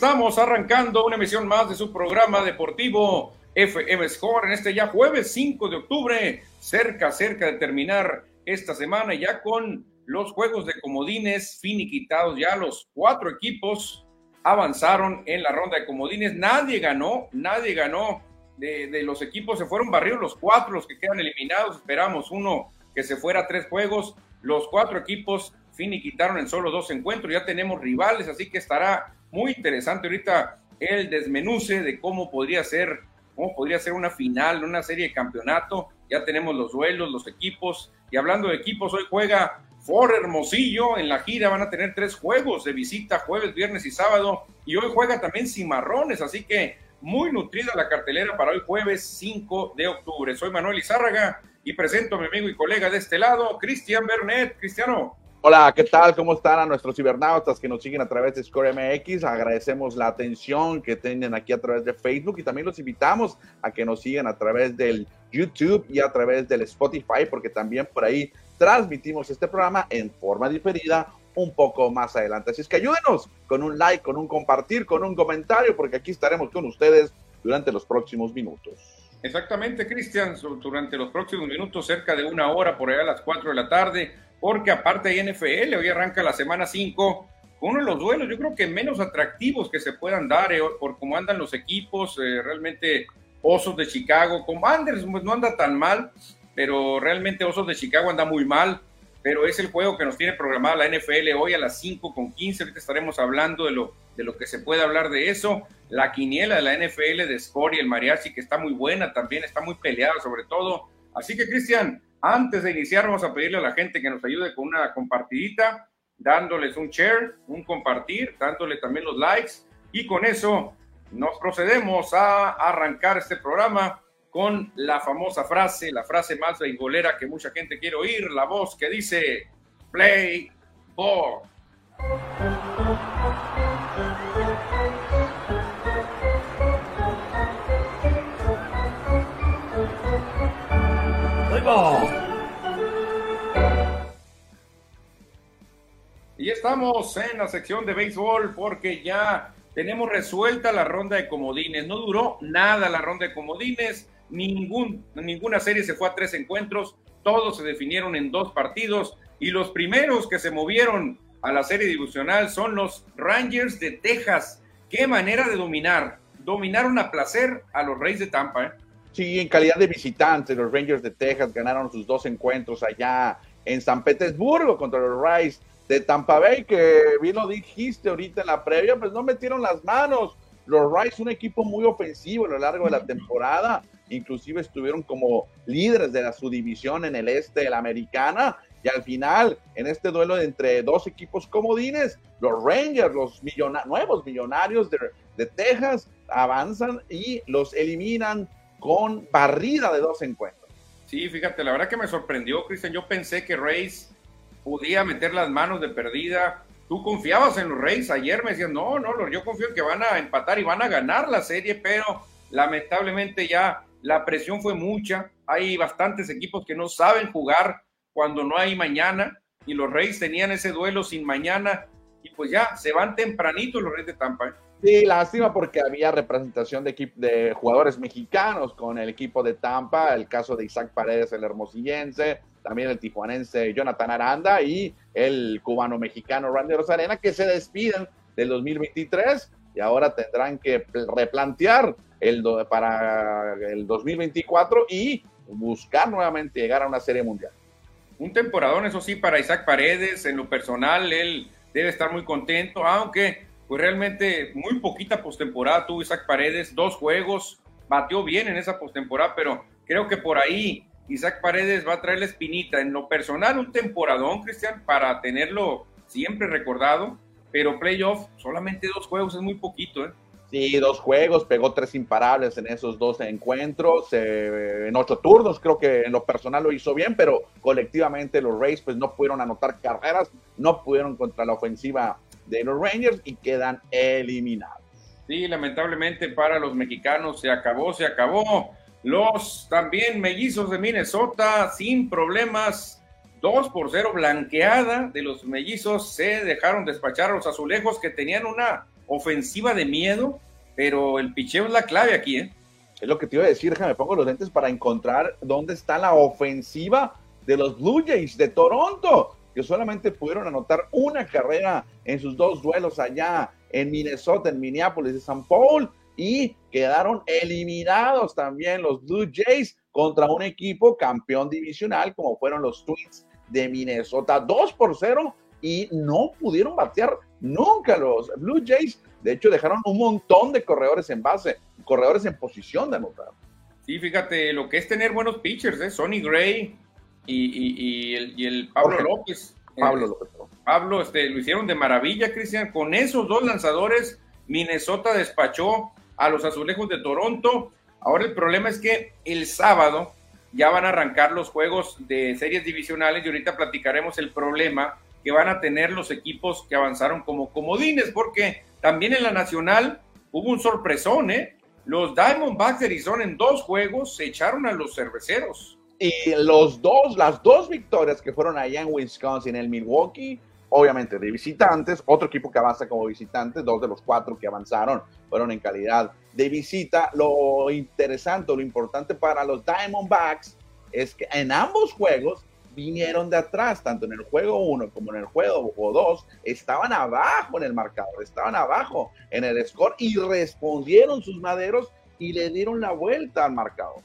Estamos arrancando una emisión más de su programa deportivo FM Score en este ya jueves 5 de octubre, cerca, cerca de terminar esta semana ya con los juegos de comodines finiquitados, ya los cuatro equipos avanzaron en la ronda de comodines, nadie ganó, nadie ganó de, de los equipos, se fueron barridos los cuatro, los que quedan eliminados, esperamos uno que se fuera a tres juegos, los cuatro equipos finiquitaron en solo dos encuentros, ya tenemos rivales, así que estará muy interesante ahorita el desmenuce de cómo podría ser, cómo podría ser una final, una serie de campeonato. Ya tenemos los duelos, los equipos. Y hablando de equipos, hoy juega For Hermosillo en la gira. Van a tener tres juegos de visita, jueves, viernes y sábado. Y hoy juega también Cimarrones, así que muy nutrida la cartelera para hoy jueves 5 de octubre. Soy Manuel Izárraga y presento a mi amigo y colega de este lado, Cristian Bernet. Cristiano. Hola, ¿qué tal? ¿Cómo están a nuestros cibernautas que nos siguen a través de Score MX? Agradecemos la atención que tienen aquí a través de Facebook y también los invitamos a que nos sigan a través del YouTube y a través del Spotify, porque también por ahí transmitimos este programa en forma diferida un poco más adelante. Así es que ayúdenos con un like, con un compartir, con un comentario, porque aquí estaremos con ustedes durante los próximos minutos. Exactamente, Cristian, durante los próximos minutos, cerca de una hora, por allá a las 4 de la tarde porque aparte hay NFL, hoy arranca la semana 5 con uno de los duelos, yo creo que menos atractivos que se puedan dar eh, por cómo andan los equipos, eh, realmente Osos de Chicago, Commanders pues no anda tan mal, pero realmente Osos de Chicago anda muy mal, pero es el juego que nos tiene programada la NFL hoy a las 5 con 15, ahorita estaremos hablando de lo, de lo que se puede hablar de eso, la quiniela de la NFL de Score el Mariachi que está muy buena también, está muy peleada sobre todo, así que Cristian, antes de iniciar, vamos a pedirle a la gente que nos ayude con una compartidita, dándoles un share, un compartir, dándole también los likes. Y con eso nos procedemos a arrancar este programa con la famosa frase, la frase más beisbolera que mucha gente quiere oír, la voz que dice play ball. Estamos en la sección de béisbol porque ya tenemos resuelta la ronda de comodines. No duró nada la ronda de comodines, ningún, ninguna serie se fue a tres encuentros, todos se definieron en dos partidos y los primeros que se movieron a la serie divisional son los Rangers de Texas. Qué manera de dominar. Dominaron a placer a los Reyes de Tampa. ¿eh? Sí, en calidad de visitantes, los Rangers de Texas ganaron sus dos encuentros allá en San Petersburgo contra los Rays de Tampa Bay, que bien lo dijiste ahorita en la previa, pues no metieron las manos. Los Rays, un equipo muy ofensivo a lo largo de la temporada, inclusive estuvieron como líderes de la subdivisión en el este de la americana, y al final, en este duelo entre dos equipos comodines, los Rangers, los nuevos millonarios de, de Texas, avanzan y los eliminan con barrida de dos encuentros. Sí, fíjate, la verdad que me sorprendió, Cristian. Yo pensé que Reyes podía meter las manos de perdida. Tú confiabas en los Reyes. Ayer me decían, no, no, yo confío en que van a empatar y van a ganar la serie, pero lamentablemente ya la presión fue mucha. Hay bastantes equipos que no saben jugar cuando no hay mañana y los Reyes tenían ese duelo sin mañana y pues ya se van tempranito los Reyes de Tampa. ¿eh? Sí, lástima porque había representación de, de jugadores mexicanos con el equipo de Tampa, el caso de Isaac Paredes, el hermosillense, también el tijuanense Jonathan Aranda y el cubano-mexicano Randy Rosarena, que se despiden del 2023 y ahora tendrán que replantear el para el 2024 y buscar nuevamente llegar a una serie mundial. Un temporadón, eso sí, para Isaac Paredes, en lo personal, él debe estar muy contento, aunque pues realmente muy poquita postemporada tuvo Isaac Paredes, dos juegos, batió bien en esa postemporada, pero creo que por ahí Isaac Paredes va a traer la espinita. En lo personal, un temporadón, Cristian, para tenerlo siempre recordado, pero playoff, solamente dos juegos, es muy poquito, ¿eh? Sí, dos juegos, pegó tres imparables en esos dos encuentros, eh, en ocho turnos, creo que en lo personal lo hizo bien, pero colectivamente los Rays pues no pudieron anotar carreras, no pudieron contra la ofensiva de los Rangers y quedan eliminados. Sí, lamentablemente para los mexicanos se acabó, se acabó. Los también mellizos de Minnesota sin problemas, 2 por 0 blanqueada de los mellizos, se dejaron despachar a los azulejos que tenían una ofensiva de miedo, pero el picheo es la clave aquí, ¿eh? Es lo que te iba a decir, me pongo los lentes para encontrar dónde está la ofensiva de los Blue Jays de Toronto, que solamente pudieron anotar una carrera en sus dos duelos allá en Minnesota, en Minneapolis de San Paul, y quedaron eliminados también los Blue Jays contra un equipo campeón divisional como fueron los Twins de Minnesota, 2 por 0 y no pudieron batear nunca los Blue Jays. De hecho, dejaron un montón de corredores en base, corredores en posición de anotar. Sí, fíjate, lo que es tener buenos pitchers, ¿eh? Sonny Gray y, el, Pablo López. Pablo López. Pablo, este, lo hicieron de maravilla, Cristian. Con esos dos lanzadores, Minnesota despachó a los azulejos de Toronto. Ahora el problema es que el sábado ya van a arrancar los juegos de series divisionales y ahorita platicaremos el problema que van a tener los equipos que avanzaron como comodines, porque también en la nacional hubo un sorpresón, ¿eh? Los Diamondbacks de Arizona en dos juegos se echaron a los cerveceros. Y los dos, las dos victorias que fueron allá en Wisconsin, el Milwaukee, obviamente de visitantes, otro equipo que avanza como visitante, dos de los cuatro que avanzaron fueron en calidad de visita. Lo interesante, lo importante para los Diamondbacks es que en ambos juegos vinieron de atrás, tanto en el juego 1 como en el juego 2, estaban abajo en el marcador, estaban abajo en el score y respondieron sus maderos y le dieron la vuelta al marcador.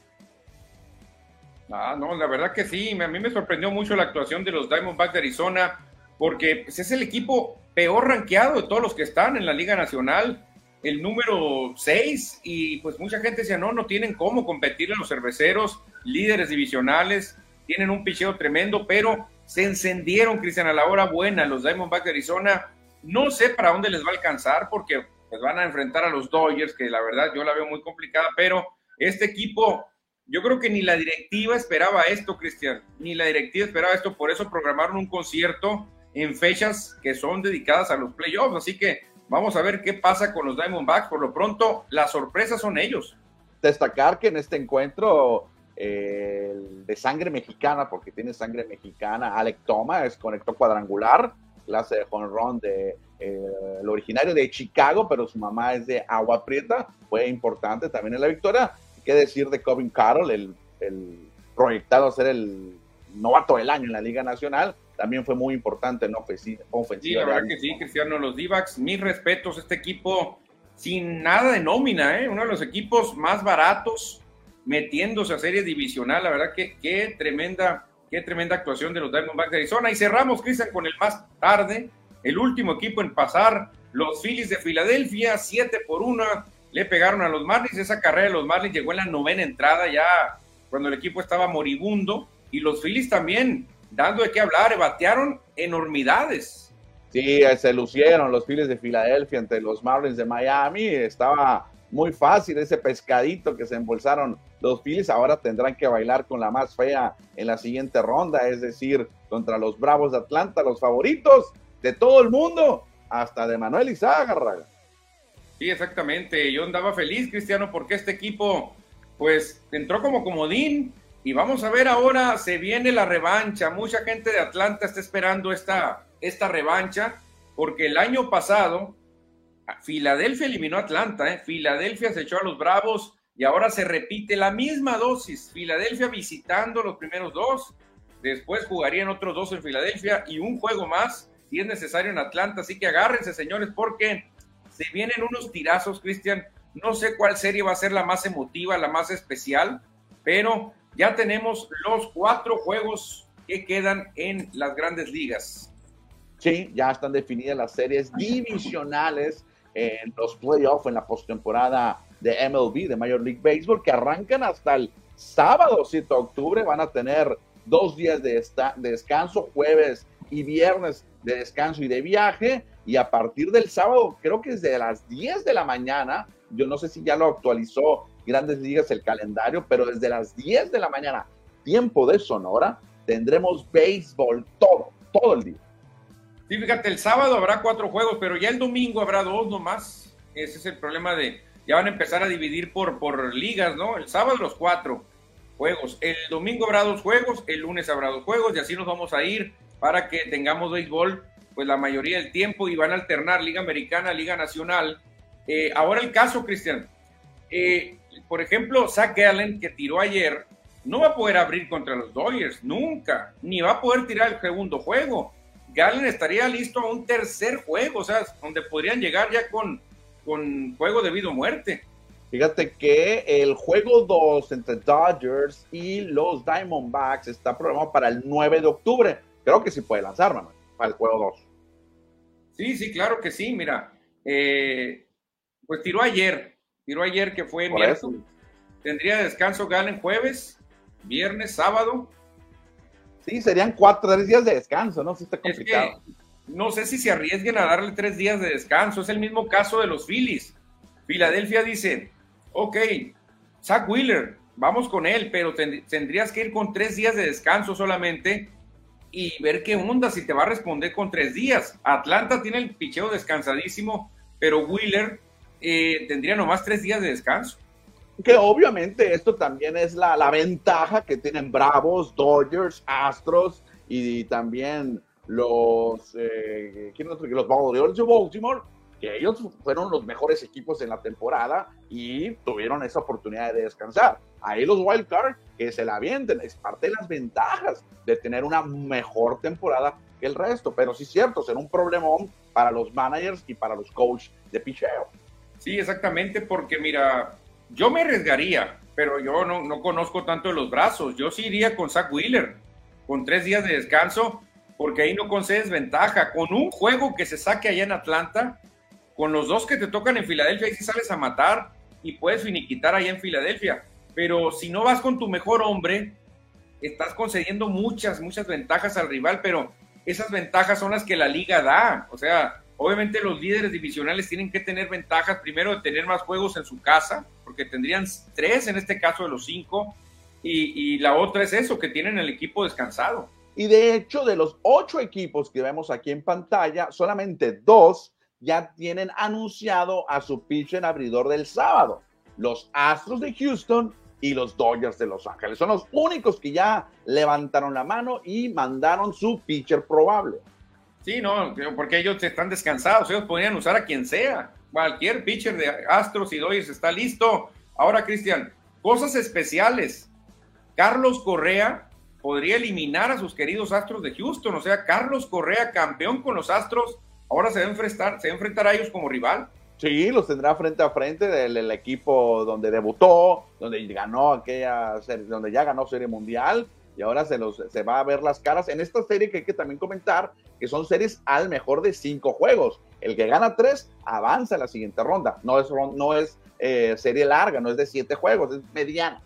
Ah, no, la verdad que sí, a mí me sorprendió mucho la actuación de los Diamondbacks de Arizona, porque pues, es el equipo peor rankeado de todos los que están en la Liga Nacional, el número 6, y pues mucha gente decía, no, no tienen cómo competir en los cerveceros, líderes divisionales, tienen un picheo tremendo, pero se encendieron, Cristian, a la hora buena los Diamondbacks de Arizona. No sé para dónde les va a alcanzar porque pues, van a enfrentar a los Dodgers, que la verdad yo la veo muy complicada, pero este equipo, yo creo que ni la directiva esperaba esto, Cristian, ni la directiva esperaba esto, por eso programaron un concierto en fechas que son dedicadas a los playoffs, así que vamos a ver qué pasa con los Diamondbacks. Por lo pronto, las sorpresas son ellos. Destacar que en este encuentro el de sangre mexicana, porque tiene sangre mexicana, Alec Thomas conectó cuadrangular, clase de jonrón de eh, el originario de Chicago, pero su mamá es de Agua Prieta, fue importante también en la victoria. ¿Qué decir de Covin Carroll, el, el proyectado a ser el novato del año en la Liga Nacional? También fue muy importante en ofensiva. Sí, la verdad que sí, Cristiano, los Divacs, mis respetos, este equipo sin nada de nómina, ¿eh? uno de los equipos más baratos, metiéndose a serie divisional. La verdad que qué tremenda, qué tremenda actuación de los Diamondbacks de Arizona. Y cerramos, Cristian, con el más tarde, el último equipo en pasar, los Phillies de Filadelfia, 7 por 1, le pegaron a los Marlins. Esa carrera de los Marlins llegó en la novena entrada, ya cuando el equipo estaba moribundo. Y los Phillies también, dando de qué hablar, batearon enormidades. Sí, se lucieron los Phillies de Filadelfia ante los Marlins de Miami. Estaba muy fácil ese pescadito que se embolsaron los Phillies ahora tendrán que bailar con la más fea en la siguiente ronda, es decir, contra los Bravos de Atlanta, los favoritos de todo el mundo, hasta de Manuel Izaga, Sí, exactamente. Yo andaba feliz, Cristiano, porque este equipo, pues, entró como comodín. Y vamos a ver ahora, se viene la revancha. Mucha gente de Atlanta está esperando esta, esta revancha, porque el año pasado, Filadelfia eliminó a Atlanta, ¿eh? Filadelfia se echó a los Bravos y ahora se repite la misma dosis. Filadelfia visitando los primeros dos, después jugarían otros dos en Filadelfia y un juego más si es necesario en Atlanta. Así que agárrense, señores, porque se vienen unos tirazos, Cristian. No sé cuál serie va a ser la más emotiva, la más especial, pero ya tenemos los cuatro juegos que quedan en las grandes ligas. Sí, ya están definidas las series divisionales en los playoffs, en la postemporada de MLB, de Major League Baseball, que arrancan hasta el sábado 7 de octubre. Van a tener dos días de, descanso, jueves y viernes de descanso y de viaje. Y a partir del sábado, creo que desde las 10 de la mañana, yo no sé si ya lo actualizó Grandes Ligas el calendario, pero desde las 10 de la mañana, tiempo de Sonora, tendremos béisbol todo, todo el día. Sí, fíjate, el sábado habrá cuatro juegos, pero ya el domingo habrá dos nomás. Ese es el problema de, ya van a empezar a dividir por, por ligas, ¿no? El sábado los cuatro juegos, el domingo habrá dos juegos, el lunes habrá dos juegos y así nos vamos a ir para que tengamos béisbol pues la mayoría del tiempo y van a alternar Liga Americana, Liga Nacional. Eh, ahora el caso, Cristian. Eh, por ejemplo, Zach Gallen, que tiró ayer, no va a poder abrir contra los Dodgers, nunca, ni va a poder tirar el segundo juego. Gallen estaría listo a un tercer juego, o sea, donde podrían llegar ya con, con juego de vida o muerte. Fíjate que el juego 2 entre Dodgers y los Diamondbacks está programado para el 9 de octubre. Creo que sí puede lanzar, mamá, para el juego 2. Sí, sí, claro que sí. Mira, eh, pues tiró ayer, tiró ayer que fue miércoles. Tendría descanso Gallen jueves, viernes, sábado. Sí, serían cuatro, tres días de descanso, ¿no? Sí está complicado. no sé si se arriesguen a darle tres días de descanso. Es el mismo caso de los Phillies. Filadelfia dice, ok, Zach Wheeler, vamos con él, pero tendrías que ir con tres días de descanso solamente y ver qué onda si te va a responder con tres días. Atlanta tiene el picheo descansadísimo, pero Wheeler eh, tendría nomás tres días de descanso. Que obviamente esto también es la, la ventaja que tienen Bravos, Dodgers, Astros y también los, eh, ¿quién los de Baltimore que ellos fueron los mejores equipos en la temporada y tuvieron esa oportunidad de descansar. Ahí los Wild Card que se la avienten, es parte de las ventajas de tener una mejor temporada que el resto, pero sí cierto, será un problemón para los managers y para los coaches de picheo. Sí, exactamente, porque mira, yo me arriesgaría, pero yo no, no conozco tanto de los brazos, yo sí iría con Zach Wheeler, con tres días de descanso, porque ahí no concedes ventaja. Con un juego que se saque allá en Atlanta, con los dos que te tocan en Filadelfia, ahí sí sales a matar y puedes finiquitar ahí en Filadelfia. Pero si no vas con tu mejor hombre, estás concediendo muchas, muchas ventajas al rival, pero esas ventajas son las que la liga da. O sea, obviamente los líderes divisionales tienen que tener ventajas, primero de tener más juegos en su casa, porque tendrían tres en este caso de los cinco, y, la otra es eso, que tienen el equipo descansado. Y de hecho, de los ocho equipos que vemos aquí en pantalla, solamente dos ya tienen anunciado a su pitcher abridor del sábado. Los Astros de Houston y los Dodgers de Los Ángeles. Son los únicos que ya levantaron la mano y mandaron su pitcher probable. Sí, no, porque ellos están descansados, ellos podrían usar a quien sea. Cualquier pitcher de Astros y Dodgers está listo. Ahora, Cristian, cosas especiales. Carlos Correa podría eliminar a sus queridos Astros de Houston. O sea, Carlos Correa, campeón con los Astros, ahora se va a enfrentar, se va a, enfrentar a ellos como rival. Sí, los tendrá frente a frente del, equipo donde debutó, donde ganó aquella, donde ya ganó Serie Mundial y ahora se, los, se va a ver las caras en esta serie que hay que también comentar que son series al mejor de cinco juegos. El que gana tres avanza a la siguiente ronda. No es, no es eh, serie larga, no es de siete juegos, es mediana.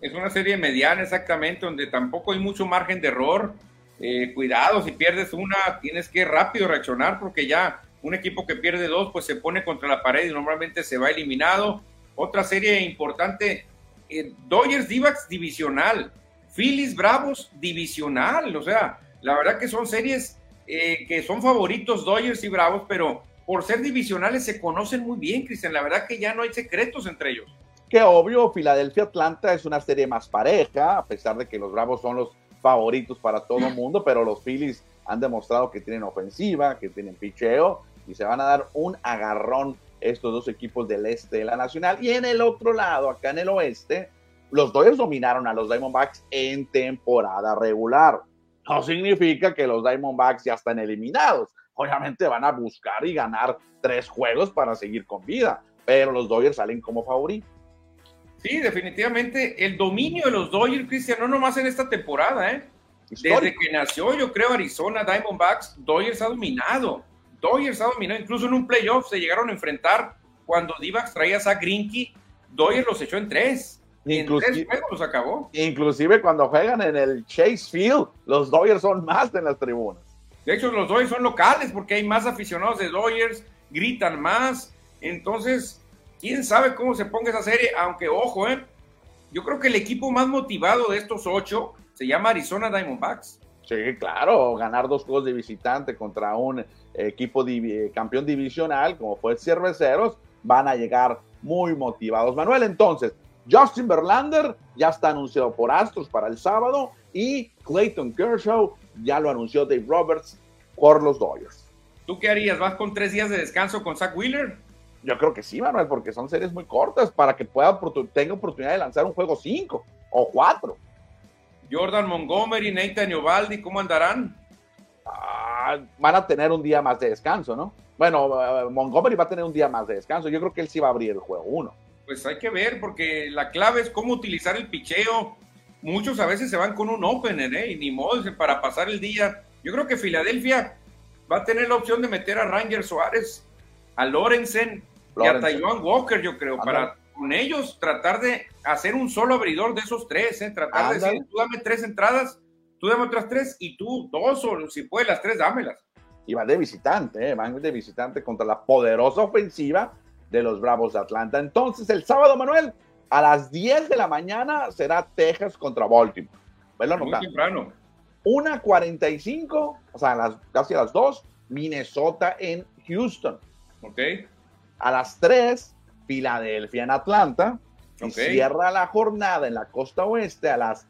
Es una serie mediana exactamente, donde tampoco hay mucho margen de error. Eh, cuidado, si pierdes una, tienes que rápido reaccionar porque ya un equipo que pierde dos, pues se pone contra la pared y normalmente se va eliminado. Otra serie importante, eh, Dodgers Divax divisional, Phillies Bravos divisional, o sea, la verdad que son series eh, que son favoritos Dodgers y Bravos, pero por ser divisionales se conocen muy bien, Cristian, la verdad que ya no hay secretos entre ellos. Que obvio, Filadelfia-Atlanta es una serie más pareja, a pesar de que los Bravos son los favoritos para todo el mundo, pero los Phillies han demostrado que tienen ofensiva, que tienen picheo y se van a dar un agarrón estos dos equipos del este de la Nacional. Y en el otro lado, acá en el oeste, los Dodgers dominaron a los Diamondbacks en temporada regular. No significa que los Diamondbacks ya están eliminados. Obviamente van a buscar y ganar tres juegos para seguir con vida, pero los Dodgers salen como favoritos. Sí, definitivamente el dominio de los Dodgers, Cristian, no nomás en esta temporada, ¿eh? Desde que nació, yo creo, Arizona Diamondbacks, Dodgers ha dominado. Dodgers ha dominado, incluso en un playoff se llegaron a enfrentar cuando Divax traía a Grinky, Dodgers los echó en tres. Inclusive, en tres juegos los acabó. Inclusive cuando juegan en el Chase Field, los Dodgers son más en las tribunas. De hecho, los Dodgers son locales porque hay más aficionados de Dodgers, gritan más. Entonces, quién sabe cómo se ponga esa serie, aunque ojo, ¿eh? yo creo que el equipo más motivado de estos ocho se llama Arizona Diamondbacks. Sí, claro, ganar dos juegos de visitante contra un equipo campeón divisional como fue Cerveceros, van a llegar muy motivados. Manuel, entonces, Justin Verlander ya está anunciado por Astros para el sábado y Clayton Kershaw ya lo anunció Dave Roberts por los Dodgers. ¿Tú qué harías? ¿Vas con tres días de descanso con Zach Wheeler? Yo creo que sí, Manuel, porque son series muy cortas para que pueda tenga oportunidad de lanzar un juego 5 o 4. Jordan Montgomery, Nathan Ovaldi, ¿cómo andarán? Ah, van a tener un día más de descanso, ¿no? Bueno, eh, Montgomery va a tener un día más de descanso. Yo creo que él sí va a abrir el juego 1. Pues hay que ver, porque la clave es cómo utilizar el picheo. Muchos a veces se van con un opener, ¿eh? Y ni modo, para pasar el día. Yo creo que Filadelfia va a tener la opción de meter a Ranger Suárez, a Lorenzen, y a Taiwan Walker, yo creo, para con ellos tratar de hacer un solo abridor de esos tres, ¿eh? tratar de decir, tú dame tres entradas, tú dame otras tres y tú dos, o si puedes las tres, dámelas. Y van de visitante, ¿eh? van de visitante contra la poderosa ofensiva de los Bravos de Atlanta. Entonces, el sábado, Manuel, a las 10 de la mañana será Texas contra Baltimore. Velo Muy temprano. 1.45, o sea, las, casi a las 2, Minnesota en Houston. Ok. A las 3, Filadelfia en Atlanta. Y cierra la jornada en la costa oeste a las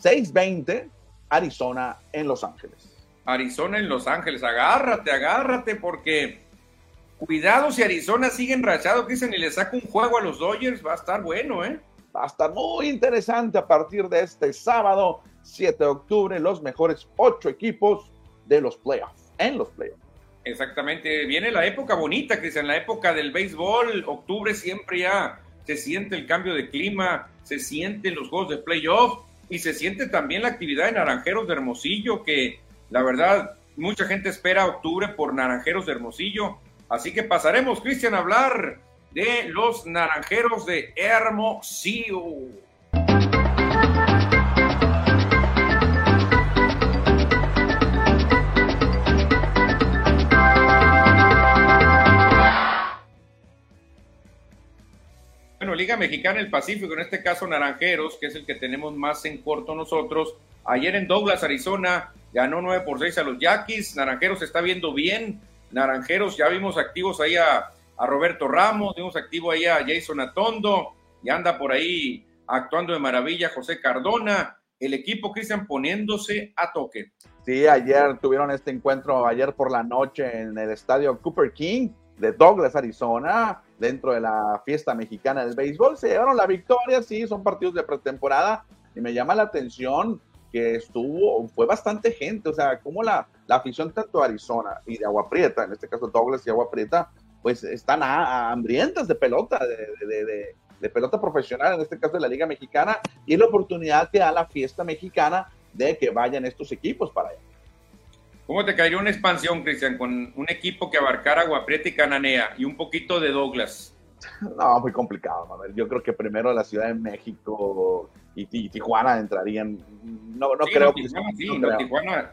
6:20, Arizona en Los Ángeles. Arizona en Los Ángeles, agárrate, agárrate, porque cuidado si Arizona sigue enrachado, dicen, y le saca un juego a los Dodgers, va a estar bueno, ¿eh? Va a estar muy interesante a partir de este sábado, 7 de octubre, los mejores ocho equipos de los playoffs, en los playoffs. Exactamente, viene la época bonita, Cristian, la época del béisbol, octubre siempre ya se siente el cambio de clima, se sienten los juegos de playoff y se siente también la actividad de Naranjeros de Hermosillo, que la verdad mucha gente espera octubre por Naranjeros de Hermosillo, así que pasaremos, Cristian, a hablar de los Naranjeros de Hermosillo. Bueno, Liga Mexicana del Pacífico, en este caso Naranjeros, que es el que tenemos más en corto nosotros. Ayer en Douglas, Arizona, ganó 9 por 6 a los Yaquis. Naranjeros está viendo bien. Naranjeros, ya vimos activos ahí a, Roberto Ramos, vimos activo ahí a Jason Atondo, y anda por ahí actuando de maravilla José Cardona. El equipo, Cristian, poniéndose a toque. Sí, ayer tuvieron este encuentro, ayer por la noche en el estadio Cooper King de Douglas, Arizona dentro de la fiesta mexicana del béisbol. Se llevaron la victoria, sí, son partidos de pretemporada y me llama la atención que estuvo, fue bastante gente, o sea, como la, la afición tanto de Arizona y de Agua Prieta, en este caso Douglas y Agua Prieta, pues están hambrientas de pelota, de, de, de, pelota profesional, en este caso de la Liga Mexicana, y la oportunidad que da la fiesta mexicana de que vayan estos equipos para allá. ¿Cómo te caería una expansión, Cristian, con un equipo que abarcara Aguaprieta y Cananea y un poquito de Douglas? No, muy complicado, Manuel. Yo creo que primero la Ciudad de México y, Tijuana entrarían. No, no creo que. sí, Tijuana.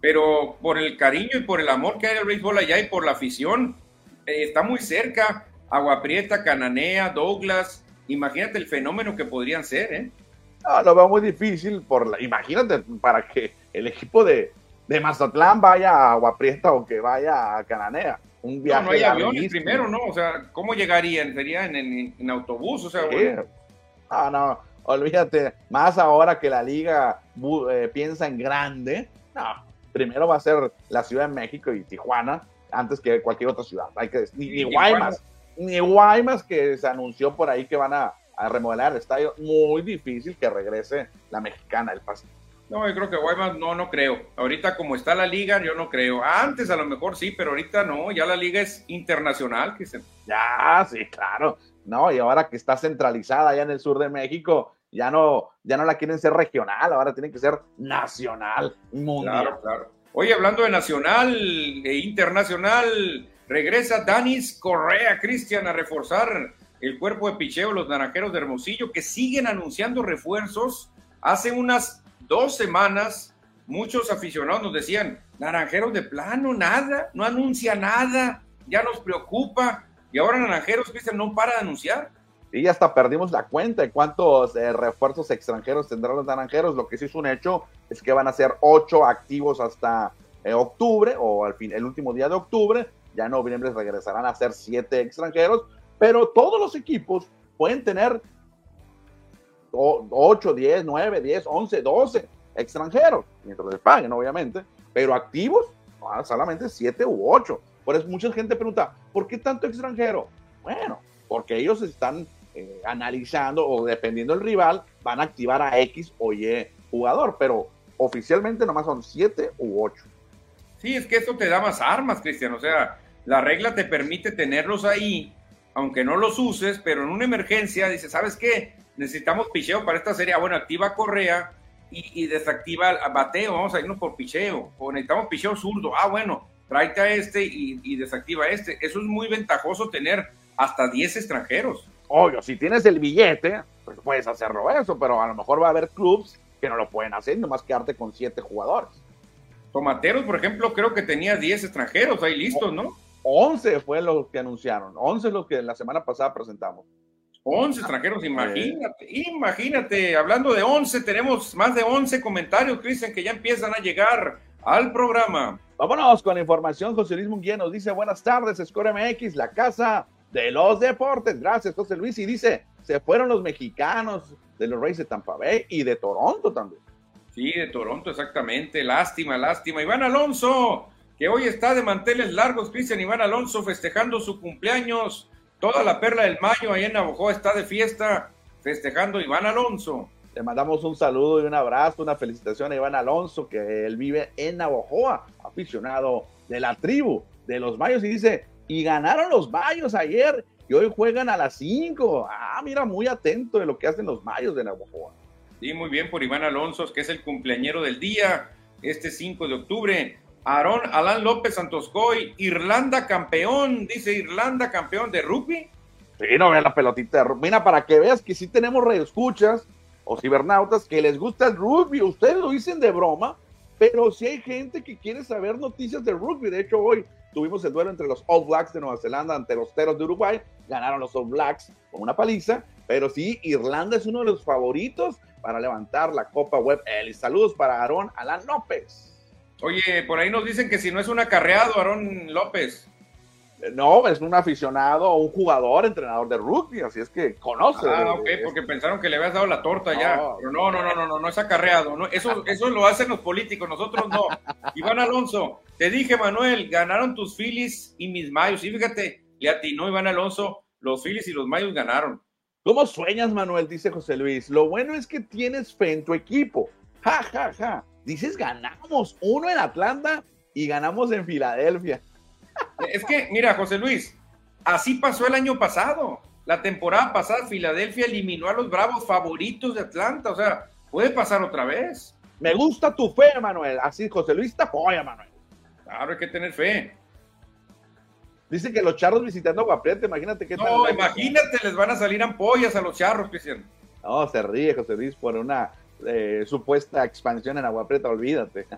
Pero por el cariño y por el amor que hay al béisbol allá y por la afición, eh, está muy cerca. Aguaprieta, Cananea, Douglas. Imagínate el fenómeno que podrían ser, ¿eh? No, lo veo muy difícil. Por la, imagínate, para que el equipo de, de Mazatlán vaya a Agua Prieta o que vaya a Cananea. Un viaje. No, no hay aviones primero, ¿no? O sea, ¿cómo llegarían? ¿Sería en, autobús? O sea, Ah, no, olvídate. Más ahora que la liga eh, piensa en grande. No, primero va a ser la Ciudad de México y Tijuana antes que cualquier otra ciudad. Hay que ni, ni Guaymas, ni Guaymas que se anunció por ahí que van a, a remodelar el estadio. Muy difícil que regrese la mexicana del Pacífico. No, yo creo que Guaymas no, no creo. Ahorita como está la liga, yo no creo. Antes a lo mejor sí, pero ahorita no, ya la liga es internacional, se Ya, sí, claro. No, y ahora que está centralizada allá en el sur de México, ya no, ya no la quieren ser regional, ahora tiene que ser nacional, mundial. Claro, claro. Oye, hablando de nacional e internacional, regresa Danis Correa, Cristian, a reforzar el cuerpo de picheo, los naranjeros de Hermosillo, que siguen anunciando refuerzos. Hace unas dos semanas, muchos aficionados nos decían, Naranjeros de plano, nada, no anuncia nada, ya nos preocupa. Y ahora Naranjeros, Cristian, no para de anunciar. Y hasta perdimos la cuenta de cuántos eh, refuerzos extranjeros tendrán los naranjeros. Lo que sí es un hecho es que van a ser ocho activos hasta eh, octubre o al fin, el último día de octubre. Ya en noviembre regresarán a ser siete extranjeros, pero todos los equipos pueden tener 8, 10, 9, 10, 11, 12 extranjeros, mientras les paguen, obviamente, pero activos ah, solamente siete u ocho. Por eso mucha gente pregunta, ¿por qué tanto extranjero? Bueno, porque ellos están eh, analizando o dependiendo del rival, van a activar a X o Y jugador, pero oficialmente nomás son siete u ocho. Sí, es que eso te da más armas, Cristian. O sea, la regla te permite tenerlos ahí, aunque no los uses, pero en una emergencia dices, ¿sabes qué? Necesitamos picheo para esta serie. Ah, bueno, activa Correa y, desactiva el bateo. Vamos a irnos por picheo. O necesitamos picheo zurdo. Ah, bueno, tráete a este y, desactiva este. Eso es muy ventajoso tener hasta 10 extranjeros. Obvio, si tienes el billete, pues puedes hacerlo eso, pero a lo mejor va a haber clubs que no lo pueden hacer, nomás quedarte con siete jugadores. Tomateros, por ejemplo, creo que tenía 10 extranjeros ahí listos, ¿no? 11 fue lo que anunciaron, 11 los que la semana pasada presentamos. 11 extranjeros, imagínate, imagínate, hablando de 11, tenemos más de 11 comentarios, Cristian, que ya empiezan a llegar al programa. Vámonos con la información, José Luis Munguía nos dice, buenas tardes, Score MX, la casa de los deportes, gracias José Luis, y dice, se fueron los mexicanos de los Reyes de Tampa Bay y de Toronto también. Sí, de Toronto, exactamente. Lástima, lástima. Iván Alonso, que hoy está de manteles largos, Cristian Iván Alonso festejando su cumpleaños. Toda la perla del mayo ahí en Navajo está de fiesta, festejando Iván Alonso. Le mandamos un saludo y un abrazo, una felicitación a Iván Alonso, que él vive en Navajoa, aficionado de la tribu de los Mayos, y dice, y ganaron los Mayos ayer, y hoy juegan a las 5. Ah, mira, muy atento de lo que hacen los Mayos de Navajoa. Sí, muy bien por Iván Alonso, que es el cumpleañero del día, este 5 de octubre. Aarón Alán López Santoscoy, Irlanda campeón, dice Irlanda campeón de rugby. Sí, no vean la pelotita de rugby. Mira, para que veas que sí tenemos escuchas o cibernautas que les gusta el rugby. Ustedes lo dicen de broma, pero sí hay gente que quiere saber noticias de rugby. De hecho, hoy tuvimos el duelo entre los All Blacks de Nueva Zelanda ante los Teros de Uruguay. Ganaron los All Blacks con una paliza. Pero sí, Irlanda es uno de los favoritos para levantar la Copa Web Y Saludos para Aarón Alán López. Oye, por ahí nos dicen que si no es un acarreado, Aarón López. No, es un aficionado o un jugador, entrenador de rugby, así es que conoce. Ah, ok, porque pensaron que le habías dado la torta ya. Pero no, no, no, no, no, no es acarreado. No, eso, eso lo hacen los políticos, nosotros no. Iván Alonso, te dije, Manuel, ganaron tus Phillies y mis Mayos. Y fíjate, le atinó Iván Alonso, los Phillies y los Mayos ganaron. ¿Cómo sueñas, Manuel? Dice José Luis. Lo bueno es que tienes fe en tu equipo. Ja, ja, ja. Dices, ganamos uno en Atlanta y ganamos en Filadelfia. Es que, mira, José Luis, así pasó el año pasado. La temporada pasada, Filadelfia eliminó a los bravos favoritos de Atlanta. O sea, puede pasar otra vez. Me gusta tu fe, Manuel. Así, José Luis te apoya, Manuel. Claro, hay que tener fe. Dice que los charros visitando Agua imagínate qué tal. No, imagínate, les van a salir ampollas a los charros, Cristian. No, se ríe José Luis por una eh, supuesta expansión en Agua Prieta, olvídate.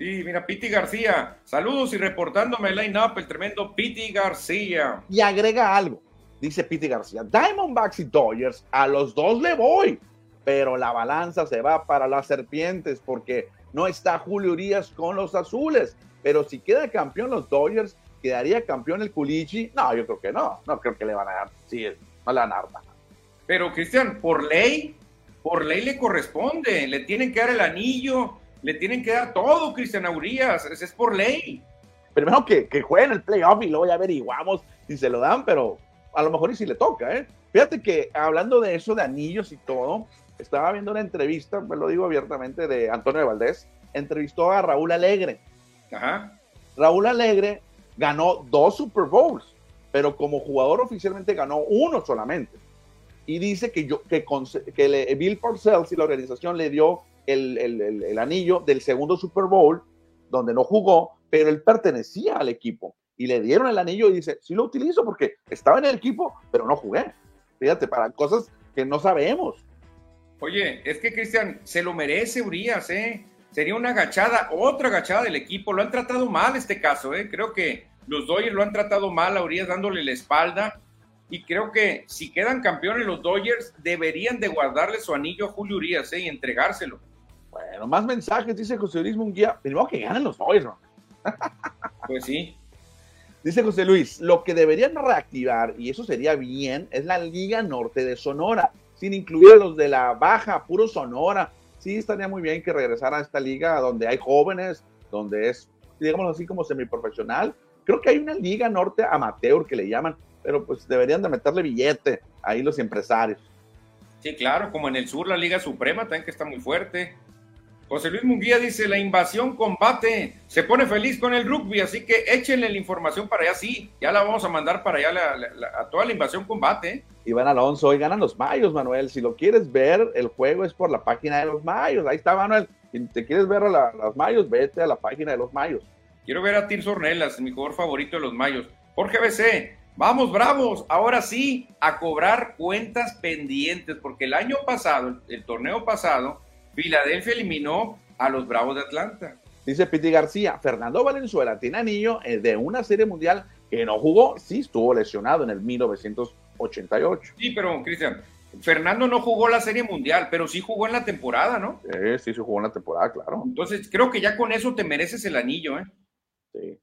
Sí, mira, Piti García, saludos y reportándome el line-up, el tremendo Piti García. Y agrega algo, dice Piti García, Diamondbacks y Dodgers, a los dos le voy, pero la balanza se va para las serpientes porque no está Julio Urias con los azules. Pero si queda campeón los Dodgers, ¿quedaría campeón el Culichi? No, yo creo que no. No creo que le van a dar. Sí, no le van a dar Pero, Cristian, por ley, por ley le corresponde. Le tienen que dar el anillo, le tienen que dar todo, Cristian Aurías. Es, es por ley. Primero que, que jueguen el playoff y luego ya averiguamos si se lo dan, pero a lo mejor y si le toca, ¿eh? Fíjate que hablando de eso, de anillos y todo, estaba viendo una entrevista, me lo digo abiertamente, de Antonio de Valdés, entrevistó a Raúl Alegre Raúl Alegre ganó dos Super Bowls, pero como jugador oficialmente ganó uno solamente. Y dice que, yo, que, que Bill Parcells y la organización le dio el, anillo del segundo Super Bowl, donde no jugó, pero él pertenecía al equipo. Y le dieron el anillo y dice, sí lo utilizo porque estaba en el equipo, pero no jugué. Fíjate, para cosas que no sabemos. Oye, es que Cristian, se lo merece Urias, ¿eh? sería una agachada, otra agachada del equipo. Lo han tratado mal este caso, ¿eh? Creo que los Dodgers lo han tratado mal a Urias dándole la espalda. Y creo que si quedan campeones los Dodgers, deberían de guardarle su anillo a Julio Urias ¿eh? y entregárselo. Bueno, más mensajes, dice José Luis Munguía. Primero que ganen los Dodgers, ¿no? Pues sí. Dice José Luis, lo que deberían reactivar, y eso sería bien, es la Liga Norte de Sonora, sin incluir a los de la Baja, puro Sonora, sí estaría muy bien que regresara a esta liga donde hay jóvenes donde es, digamos así, como semiprofesional. Creo que hay una liga norte amateur que le llaman, pero pues deberían de meterle billete ahí los empresarios. Sí, claro, como en el sur la Liga Suprema también que está muy fuerte. José Luis Munguía dice, la invasión combate, se pone feliz con el rugby, así que échenle la información para allá, sí, ya la vamos a mandar para allá a toda la invasión combate. Iván Alonso, hoy ganan los Mayos, Manuel, si lo quieres ver, el juego es por la página de los Mayos, ahí está Manuel, si te quieres ver a los Mayos, vete a la página de los Mayos. Quiero ver a Tim Ornelas, mi jugador favorito de los Mayos. Jorge BC, Vamos, bravos, ahora sí, a cobrar cuentas pendientes, porque el año pasado, el, torneo pasado, Filadelfia eliminó a los Bravos de Atlanta. Dice Piti García, Fernando Valenzuela tiene anillo eh, de una serie mundial que no jugó, sí estuvo lesionado en el 1988. Sí, pero Cristian, Fernando no jugó la serie mundial, pero sí jugó en la temporada, ¿no? Sí, sí, sí jugó en la temporada, claro. Entonces, creo que ya con eso te mereces el anillo, ¿eh? Sí.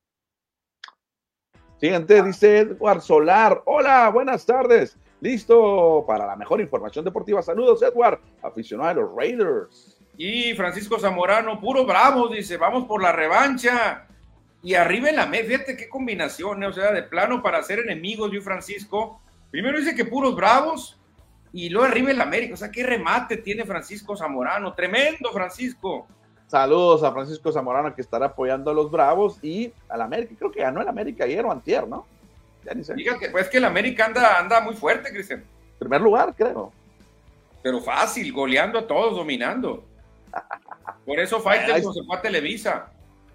Siguiente dice Edward Solar. Hola, buenas tardes. Listo para la mejor información deportiva. Saludos, Edward, aficionado de los Raiders. Y Francisco Zamorano, puro bravo, dice, vamos por la revancha. Y arriba en la mesa, fíjate qué combinación, ¿eh? o sea, de plano para ser enemigos, yo Francisco. Primero dice que puros bravos y luego arriba en la América. O sea, qué remate tiene Francisco Zamorano. Tremendo, Francisco. Saludos a Francisco Zamorano que estará apoyando a los Bravos y al América. Creo que ganó el América ayer o antier, ¿no? Ya ni sé. Fíjate, pues que el América anda, anda muy fuerte, Cristian. Primer lugar, creo. Pero fácil, goleando a todos, dominando. Por eso Fighter se fue a Televisa.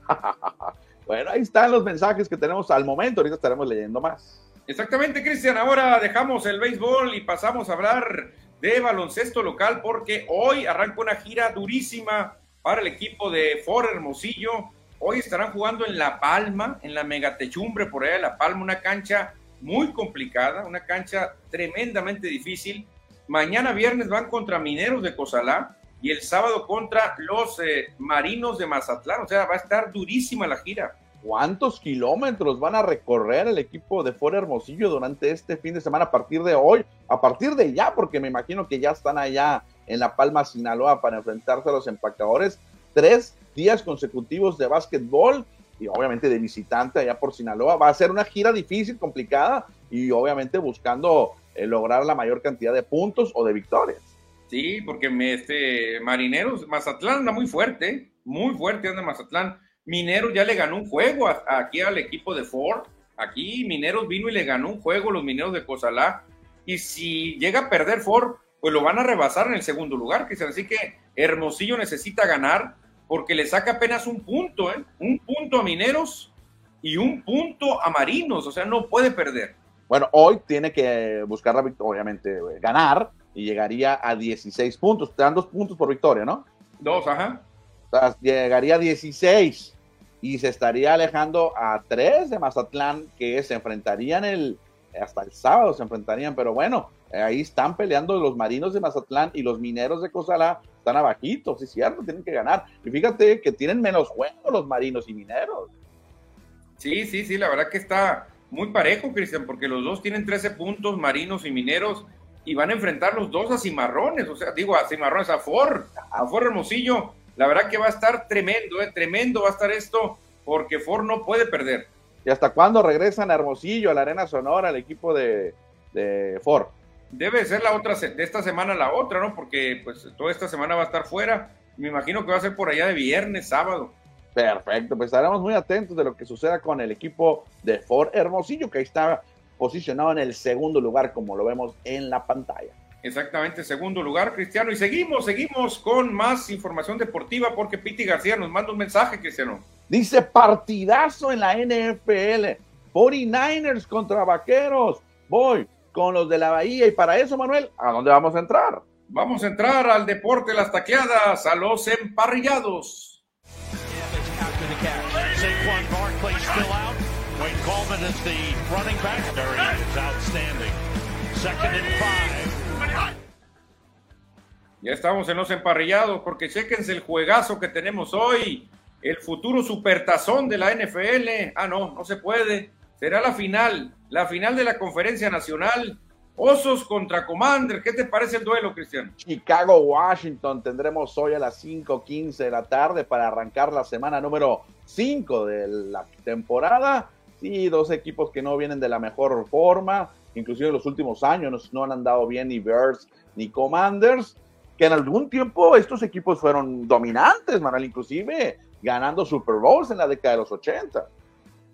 bueno, ahí están los mensajes que tenemos al momento. Ahorita estaremos leyendo más. Exactamente, Cristian. Ahora dejamos el béisbol y pasamos a hablar de baloncesto local porque hoy arranca una gira durísima para el equipo de Ford Hermosillo. Hoy estarán jugando en La Palma, en la megatechumbre por allá de La Palma, una cancha muy complicada, una cancha tremendamente difícil. Mañana viernes van contra Mineros de Cozalá y el sábado contra los eh, Marinos de Mazatlán. O sea, va a estar durísima la gira. ¿Cuántos kilómetros van a recorrer el equipo de Ford Hermosillo durante este fin de semana a partir de hoy? A partir de ya, porque me imagino que ya están allá en La Palma, Sinaloa, para enfrentarse a los empacadores. Tres días consecutivos de básquetbol y obviamente de visitante allá por Sinaloa. Va a ser una gira difícil, complicada y obviamente buscando eh, lograr la mayor cantidad de puntos o de victorias. Sí, porque este Marineros, Mazatlán anda muy fuerte, muy fuerte anda Mazatlán. Mineros ya le ganó un juego aquí al equipo de Ford. Aquí Mineros vino y le ganó un juego los Mineros de Cozalá. Y si llega a perder Ford, pues lo van a rebasar en el segundo lugar, Cristian. Así que Hermosillo necesita ganar porque le saca apenas un punto, ¿eh? Un punto a Mineros y un punto a Marinos, o sea, no puede perder. Bueno, hoy tiene que buscar la victoria, obviamente, ganar y llegaría a 16 puntos. Te dan dos puntos por victoria, ¿no? Dos, ajá. O sea, llegaría a 16 y se estaría alejando a tres de Mazatlán que se enfrentarían el, hasta el sábado se enfrentarían, pero bueno, ahí están peleando los marinos de Mazatlán y los mineros de Cozalá, están abajitos, sí cierto, tienen que ganar. Y fíjate que tienen menos juego los marinos y mineros. Sí, sí, sí, la verdad que está muy parejo, Cristian, porque los dos tienen 13 puntos, marinos y mineros, y van a enfrentar los dos a cimarrones, o sea, digo, a cimarrones, a Ford, a Ford Hermosillo. La verdad que va a estar tremendo, eh, tremendo va a estar esto, porque Ford no puede perder. ¿Y hasta cuándo regresan a Hermosillo, a la Arena Sonora, al equipo de, de Ford? Debe ser la otra, de esta semana la otra, ¿no? Porque pues toda esta semana va a estar fuera. Me imagino que va a ser por allá de viernes, sábado. Perfecto, pues estaremos muy atentos de lo que suceda con el equipo de Ford Hermosillo, que ahí está posicionado en el segundo lugar, como lo vemos en la pantalla. Exactamente, segundo lugar, Cristiano. Y seguimos, seguimos con más información deportiva porque Piti García nos manda un mensaje, Cristiano. Dice partidazo en la NFL. 49ers contra Vaqueros. Voy con los de la Bahía. Y para eso, Manuel, ¿a dónde vamos a entrar? Vamos a entrar al deporte, las taqueadas, a los emparrillados. Ya estamos en los emparrillados porque chequense el juegazo que tenemos hoy el futuro supertazón de la NFL. Ah, no, no se puede. Será la final, la final de la conferencia nacional. Osos contra Commander. ¿Qué te parece el duelo, Cristian? Chicago-Washington tendremos hoy a las 5:15 de la tarde para arrancar la semana número 5 de la temporada. Sí, dos equipos que no vienen de la mejor forma, inclusive en los últimos años no han andado bien ni Bears ni Commanders, que en algún tiempo estos equipos fueron dominantes, Manuel, inclusive ganando Super Bowls en la década de los 80.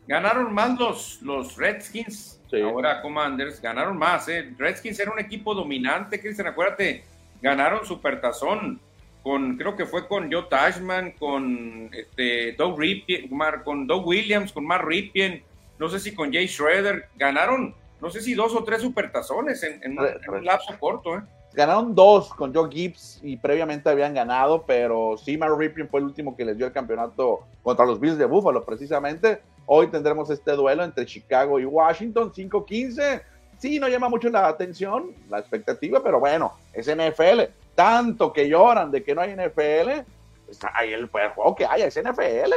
Ganaron más los, los Redskins, ahora Commanders, ganaron más. ¿eh? Redskins era un equipo dominante, Cristian, acuérdate, ganaron Supertazón con, creo que fue con Joe Tashman, con este, Doug Ripien, con Doug Williams, con Mark Ripien, no sé si con Jay Schroeder, ganaron, no sé si dos o tres supertazones en, en, un lapso corto, ¿eh? Ganaron dos con Joe Gibbs y previamente habían ganado, pero sí, Mark Ripien fue el último que les dio el campeonato contra los Bills de Buffalo, precisamente. Hoy tendremos este duelo entre Chicago y Washington, 5-15. Sí, no llama mucho la atención, la expectativa, pero bueno, es NFL. Tanto que lloran de que no hay NFL, está ahí el, juego que hay, es NFL.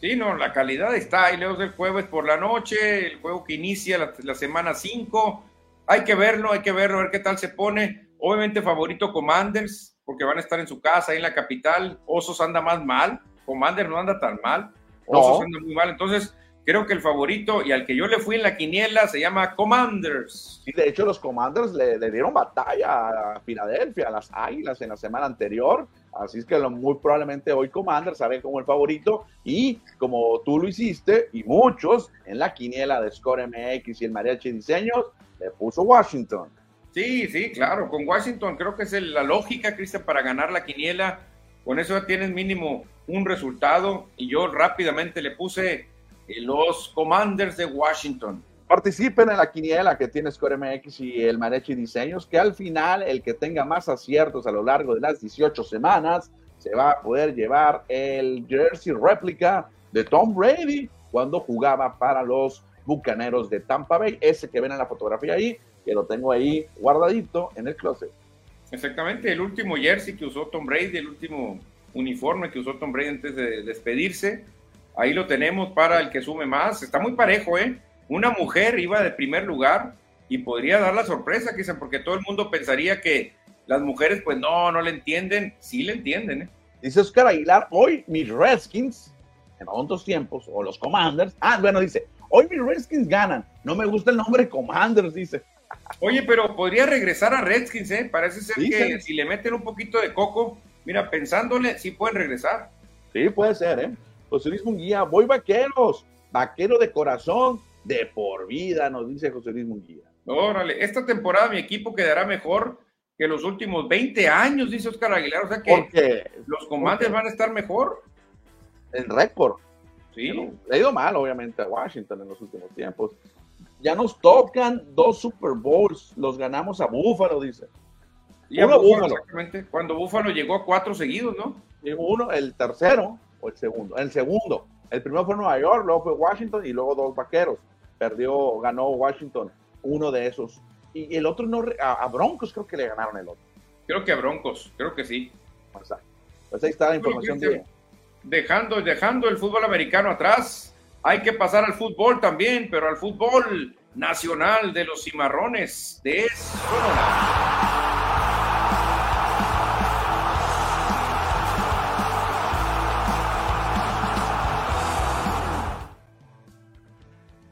Sí, no, la calidad está ahí, lejos del jueves por la noche, el juego que inicia la, la semana 5. Hay que verlo, hay que verlo, a ver qué tal se pone. Obviamente favorito Commanders, porque van a estar en su casa, ahí en la capital. Osos anda más mal, Commanders no anda tan mal. Osos anda muy mal. Entonces, creo que el favorito y al que yo le fui en la quiniela se llama Commanders. Y de hecho los Commanders le, dieron batalla a Filadelfia, a las Águilas en la semana anterior. Así es que muy probablemente hoy Commanders saben como el favorito y como tú lo hiciste y muchos en la quiniela de Score MX y el Mariachi Diseños le puso Washington. Sí, sí, claro. Con Washington creo que es la lógica, Cristian, para ganar la quiniela. Con eso ya tienes mínimo un resultado. Y yo rápidamente le puse eh, los Commanders de Washington. Participen en la quiniela que tiene Score MX y el Marechi Diseños, que al final el que tenga más aciertos a lo largo de las 18 semanas se va a poder llevar el jersey réplica de Tom Brady cuando jugaba para los Bucaneros de Tampa Bay. Ese que ven en la fotografía ahí que lo tengo ahí guardadito en el closet. Exactamente, el último jersey que usó Tom Brady, el último uniforme que usó Tom Brady antes de despedirse. Ahí lo tenemos para el que sume más. Está muy parejo, ¿eh? Una mujer iba de primer lugar y podría dar la sorpresa, quizá, porque todo el mundo pensaría que las mujeres, pues no, no le entienden. Sí le entienden, ¿eh? Dice Oscar Aguilar, hoy mis Redskins, en otros tiempos, o los Commanders. Ah, bueno, dice, hoy mis Redskins ganan. No me gusta el nombre Commanders, dice. Oye, pero podría regresar a Redskins, ¿eh? Parece ser que si le meten un poquito de coco, mira, pensándole, sí pueden regresar. Sí, puede ser, ¿eh? José Luis Munguía, voy vaqueros, vaquero de corazón, de por vida, nos dice José Luis Munguía. Órale, esta temporada mi equipo quedará mejor que los últimos 20 años, dice Oscar Aguilar. O sea que los comandos van a estar mejor. En récord. Sí. Le ha ido mal, obviamente, a Washington en los últimos tiempos. Ya nos tocan dos Super Bowls, los ganamos a Búfalo, dice. Y uno, Búfalo, exactamente. Cuando Búfalo llegó a cuatro seguidos, ¿no? uno, el tercero o el segundo. El segundo. El primero fue Nueva York, luego fue Washington y luego dos vaqueros. Perdió, ganó Washington uno de esos. Y el otro no, a, Broncos creo que le ganaron el otro. Creo que a Broncos, creo que sí. Pues ahí está la información de... Dejando, dejando el fútbol americano atrás, hay que pasar al fútbol también, pero al fútbol nacional de los cimarrones de Sonora.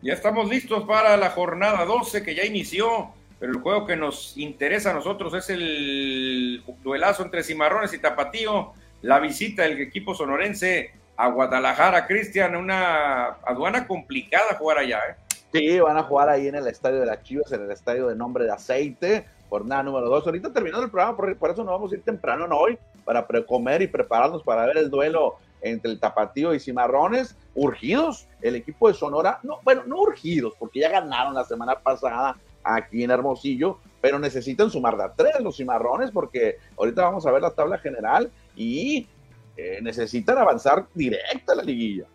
Ya estamos listos para la jornada 12 que ya inició, pero el juego que nos interesa a nosotros es el duelazo entre Cimarrones y Tapatío, la visita del equipo sonorense a Guadalajara, Cristian, una aduana complicada jugar allá, ¿eh? Sí, van a jugar ahí en el estadio de las Chivas, en el estadio de nombre de aceite, jornada número dos. Ahorita terminando el programa, por, eso nos vamos a ir temprano ¿no? hoy para comer y prepararnos para ver el duelo entre el Tapatío y Cimarrones, urgidos, el equipo de Sonora, no, bueno, no urgidos, porque ya ganaron la semana pasada aquí en Hermosillo, pero necesitan sumar de a tres los Cimarrones, porque ahorita vamos a ver la tabla general y eh, necesitan avanzar directa a la liguilla.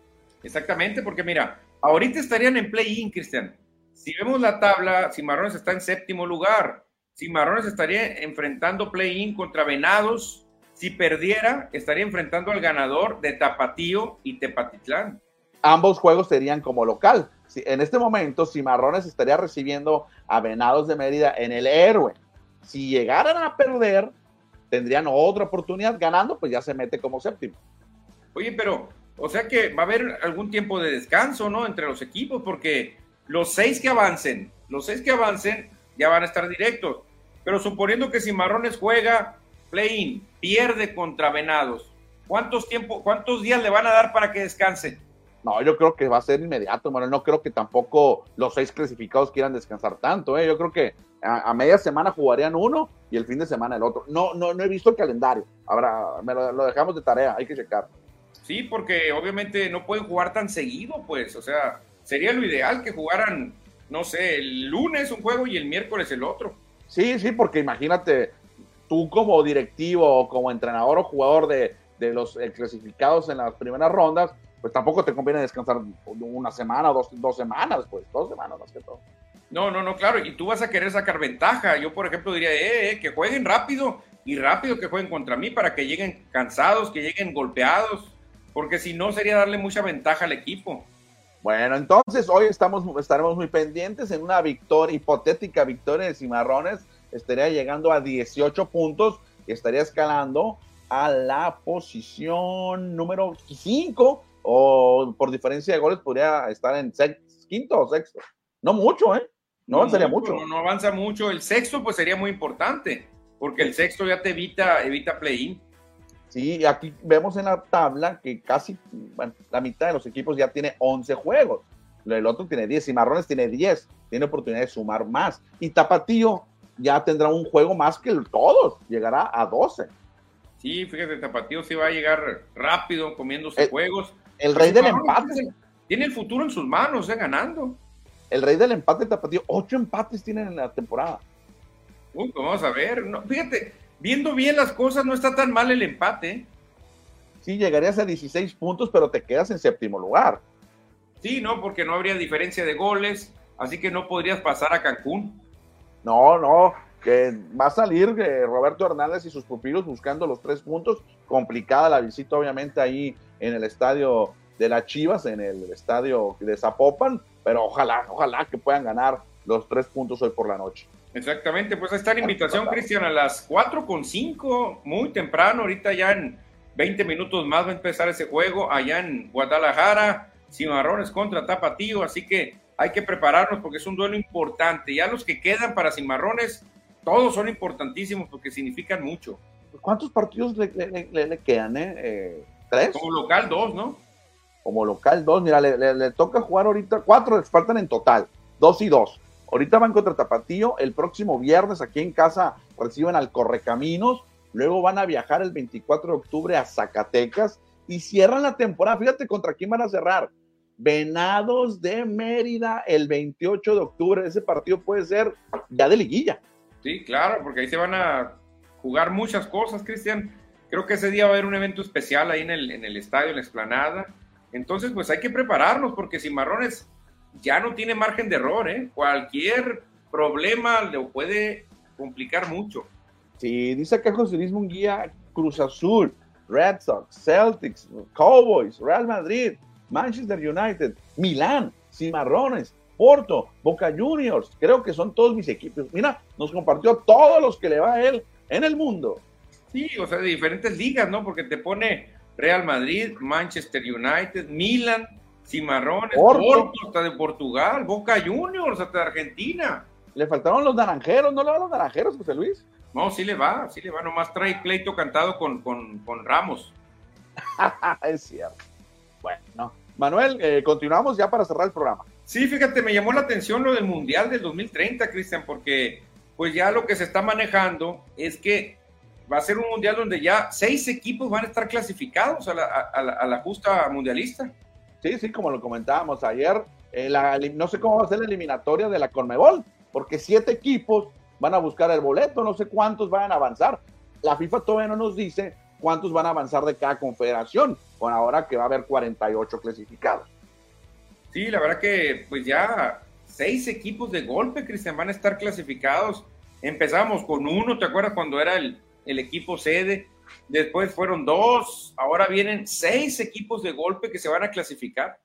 Exactamente, porque mira, ahorita estarían en play-in, Cristian. Si vemos la tabla, Cimarrones está en séptimo lugar. Cimarrones estaría enfrentando play-in contra Venados. Si perdiera, estaría enfrentando al ganador de Tapatío y Tepatitlán. Ambos juegos serían como local. en este momento, Cimarrones estaría recibiendo a Venados de Mérida en el héroe. Si llegaran a perder, tendrían otra oportunidad ganando, pues ya se mete como séptimo. Oye, pero, o sea que va a haber algún tiempo de descanso, ¿no? Entre los equipos, porque los seis que avancen, los seis que avancen ya van a estar directos. Pero suponiendo que Cimarrones juega play-in, pierde contra Venados, ¿cuántos, tiempo, ¿cuántos días le van a dar para que descanse? No, yo creo que va a ser inmediato, Manuel. No creo que tampoco los seis clasificados quieran descansar tanto. ¿eh? Yo creo que a, media semana jugarían uno y el fin de semana el otro. No, no, no he visto el calendario. Ahora, me lo, dejamos de tarea, hay que checar. Sí, porque obviamente no pueden jugar tan seguido, pues. O sea, sería lo ideal que jugaran, no sé, el lunes un juego y el miércoles el otro. Sí, sí, porque imagínate, tú como directivo, como entrenador o jugador de, de los eh, clasificados en las primeras rondas, pues tampoco te conviene descansar una semana o dos, dos semanas, pues, dos semanas más que todo. No, no, no, claro, y tú vas a querer sacar ventaja. Yo, por ejemplo, diría, eh, eh, que jueguen rápido y rápido que jueguen contra mí para que lleguen cansados, que lleguen golpeados, porque si no sería darle mucha ventaja al equipo. Bueno, entonces hoy estamos, estaremos muy pendientes en una victoria, hipotética victoria de Cimarrones. Estaría llegando a 18 puntos y estaría escalando a la posición número 5 o por diferencia de goles podría estar en quinto o sexto. No mucho, ¿eh? No, avanzaría mucho. No, avanza mucho. El sexto pues sería muy importante, porque el sexto ya te evita, evita play-in. Sí, aquí vemos en la tabla que casi bueno, la mitad de los equipos ya tiene 11 juegos. El otro tiene 10 y Marrones tiene 10. Tiene oportunidad de sumar más. Y Tapatío ya tendrá un juego más que todos. Llegará a 12. Sí, fíjate, Tapatío sí va a llegar rápido comiéndose juegos. El rey del empate. Tiene el futuro en sus manos, eh, ganando. El rey del empate tapatío. Ocho empates tienen en la temporada. Uy, pues vamos a ver. fíjate, viendo bien las cosas, no está tan mal el empate. ¿eh? Sí, llegarías a 16 puntos, pero te quedas en séptimo lugar. Sí, no, porque no habría diferencia de goles, así que no podrías pasar a Cancún. No, no, que va a salir eh, Roberto Hernández y sus pupilos buscando los tres puntos. Complicada la visita, obviamente, ahí en el estadio de las Chivas, en el estadio de Zapopan, pero ojalá, ojalá que puedan ganar los tres puntos hoy por la noche. Exactamente, pues ahí está la invitación, Cristian, a las cuatro con cinco, muy temprano, ahorita ya en 20 minutos más va a empezar ese juego allá en Guadalajara, Cimarrones contra Tapatío, así que hay que prepararnos porque es un duelo importante. Ya los que quedan para Cimarrones, todos son importantísimos porque significan mucho. ¿Cuántos partidos le, le, quedan? Eh? eh ¿Tres? Como local, dos, ¿no? Como local, dos. Mira, le, toca jugar ahorita, cuatro les faltan en total, dos y dos. Ahorita van contra Tapatío, el próximo viernes aquí en casa reciben al Correcaminos, luego van a viajar el 24 de octubre a Zacatecas y cierran la temporada. Fíjate contra quién van a cerrar. Venados de Mérida el 28 de octubre. Ese partido puede ser ya de liguilla. Sí, claro, porque ahí se van a jugar muchas cosas, Cristian. Creo que ese día va a haber un evento especial ahí en el, en el estadio, en la explanada. Entonces, pues hay que prepararnos porque Cimarrones ya no tiene margen de error, ¿eh? Cualquier problema le puede complicar mucho. Sí, dice acá José Luis Munguía, Cruz Azul, Red Sox, Celtics, Cowboys, Real Madrid, Manchester United, Milán, Cimarrones, Porto, Boca Juniors, creo que son todos mis equipos. Mira, nos compartió todos los que le va a él en el mundo. Sí, o sea, de diferentes ligas, ¿no? Porque te pone Real Madrid, Manchester United, Milan, Cimarrones, Porto, hasta de Portugal, Boca Juniors, hasta de Argentina. Le faltaron los naranjeros, ¿no le van los naranjeros, José Luis? No, sí le va, sí le va, nomás trae pleito cantado con, con, Ramos. es cierto. Bueno, Manuel, eh, continuamos ya para cerrar el programa. Sí, fíjate, me llamó la atención lo del Mundial del 2030, Cristian, porque pues ya lo que se está manejando es que va a ser un mundial donde ya seis equipos van a estar clasificados a la, justa mundialista. Sí, sí, como lo comentábamos ayer, eh, no sé cómo va a ser la eliminatoria de la Conmebol, porque siete equipos van a buscar el boleto, no sé cuántos van a avanzar. La FIFA todavía no nos dice cuántos van a avanzar de cada confederación, con ahora que va a haber 48 clasificados. Sí, la verdad que pues ya seis equipos de golpe, Cristian, van a estar clasificados. Empezamos con uno, ¿te acuerdas cuando era el, el equipo sede, después fueron dos, ahora vienen seis equipos de golpe que se van a clasificar.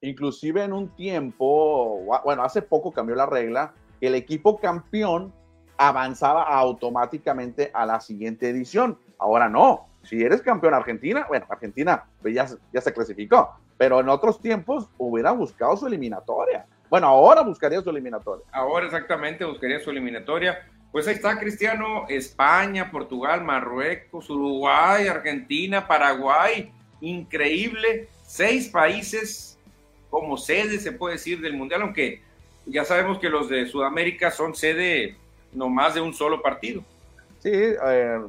inclusive en un tiempo, bueno, hace poco cambió la regla, el equipo campeón avanzaba automáticamente a la siguiente edición. Ahora no, si eres campeón Argentina, bueno, Argentina pues ya, ya se clasificó, pero en otros tiempos hubiera buscado su eliminatoria. Bueno, ahora buscaría su eliminatoria. Ahora exactamente buscaría su eliminatoria. Pues ahí está, Cristiano, España, Portugal, Marruecos, Uruguay, Argentina, Paraguay, increíble, seis países como sede, se puede decir, del Mundial, aunque ya sabemos que los de Sudamérica son sede no más de un solo partido. Sí, eh,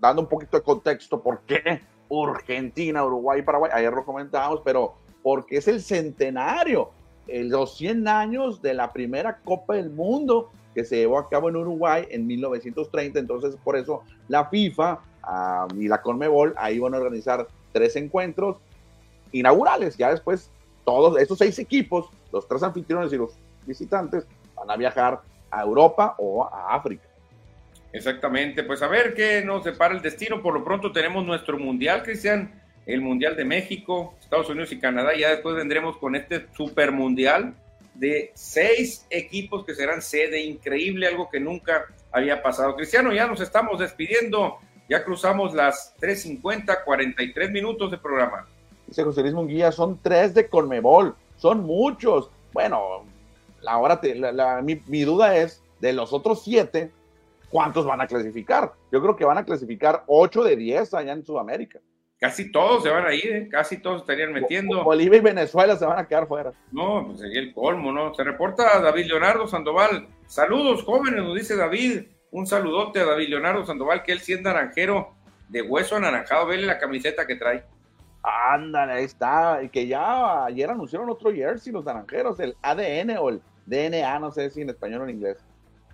dando un poquito de contexto, ¿por qué Argentina, Uruguay, Paraguay? Ayer lo comentábamos, pero porque es el centenario, los 100 años de la primera Copa del Mundo que se llevó a cabo en Uruguay en 1930. Entonces, por eso la FIFA ah, y la Conmebol ahí van a organizar tres encuentros inaugurales. Ya después, todos esos seis equipos, los tres anfitriones y los visitantes, van a viajar a Europa o a África. Exactamente, pues a ver qué nos depara el destino. Por lo pronto tenemos nuestro mundial, Cristian, el mundial de México, Estados Unidos y Canadá. Ya después vendremos con este super mundial de seis equipos que serán sede. Increíble, algo que nunca había pasado. Cristiano, ya nos estamos despidiendo. Ya cruzamos las 3.50, 43 minutos de programa. Dice José Luis Munguía, son tres de Conmebol, son muchos. Bueno, ahora mi, mi duda es, de los otros siete, ¿cuántos van a clasificar? Yo creo que van a clasificar ocho de diez allá en Sudamérica. Casi todos se van a ir, ¿eh? casi todos estarían metiendo. Bolivia y Venezuela se van a quedar fuera. No, pues sería el colmo, ¿no? Se reporta David Leonardo Sandoval. Saludos jóvenes, nos dice David. Un saludote a David Leonardo Sandoval, que él sí es naranjero de hueso anaranjado. Vele la camiseta que trae. Ándale, ahí está. Y que ya ayer anunciaron otro jersey, los naranjeros, el ADN o el DNA, no sé si en español o en inglés.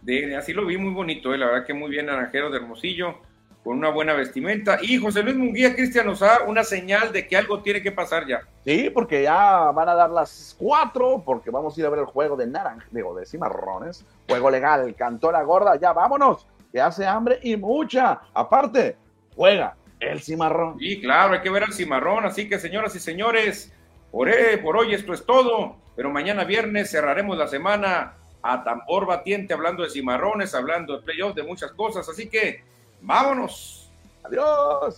DNA, así lo vi muy bonito, eh, la verdad que muy bien naranjero de Hermosillo con una buena vestimenta. Y José Luis Munguía, Cristian, nos da una señal de que algo tiene que pasar ya. Sí, porque ya van a dar las cuatro, porque vamos a ir a ver el juego de naranja, digo, de cimarrones. Juego legal, cantó la gorda, ya vámonos, que hace hambre y mucha. Aparte, juega el cimarrón. Sí, claro, hay que ver el cimarrón. Así que, señoras y señores, por, eh, por hoy esto es todo. Pero mañana viernes cerraremos la semana a tambor batiente hablando de cimarrones, hablando de playoffs, de muchas cosas. Así que Vámonos. Adiós.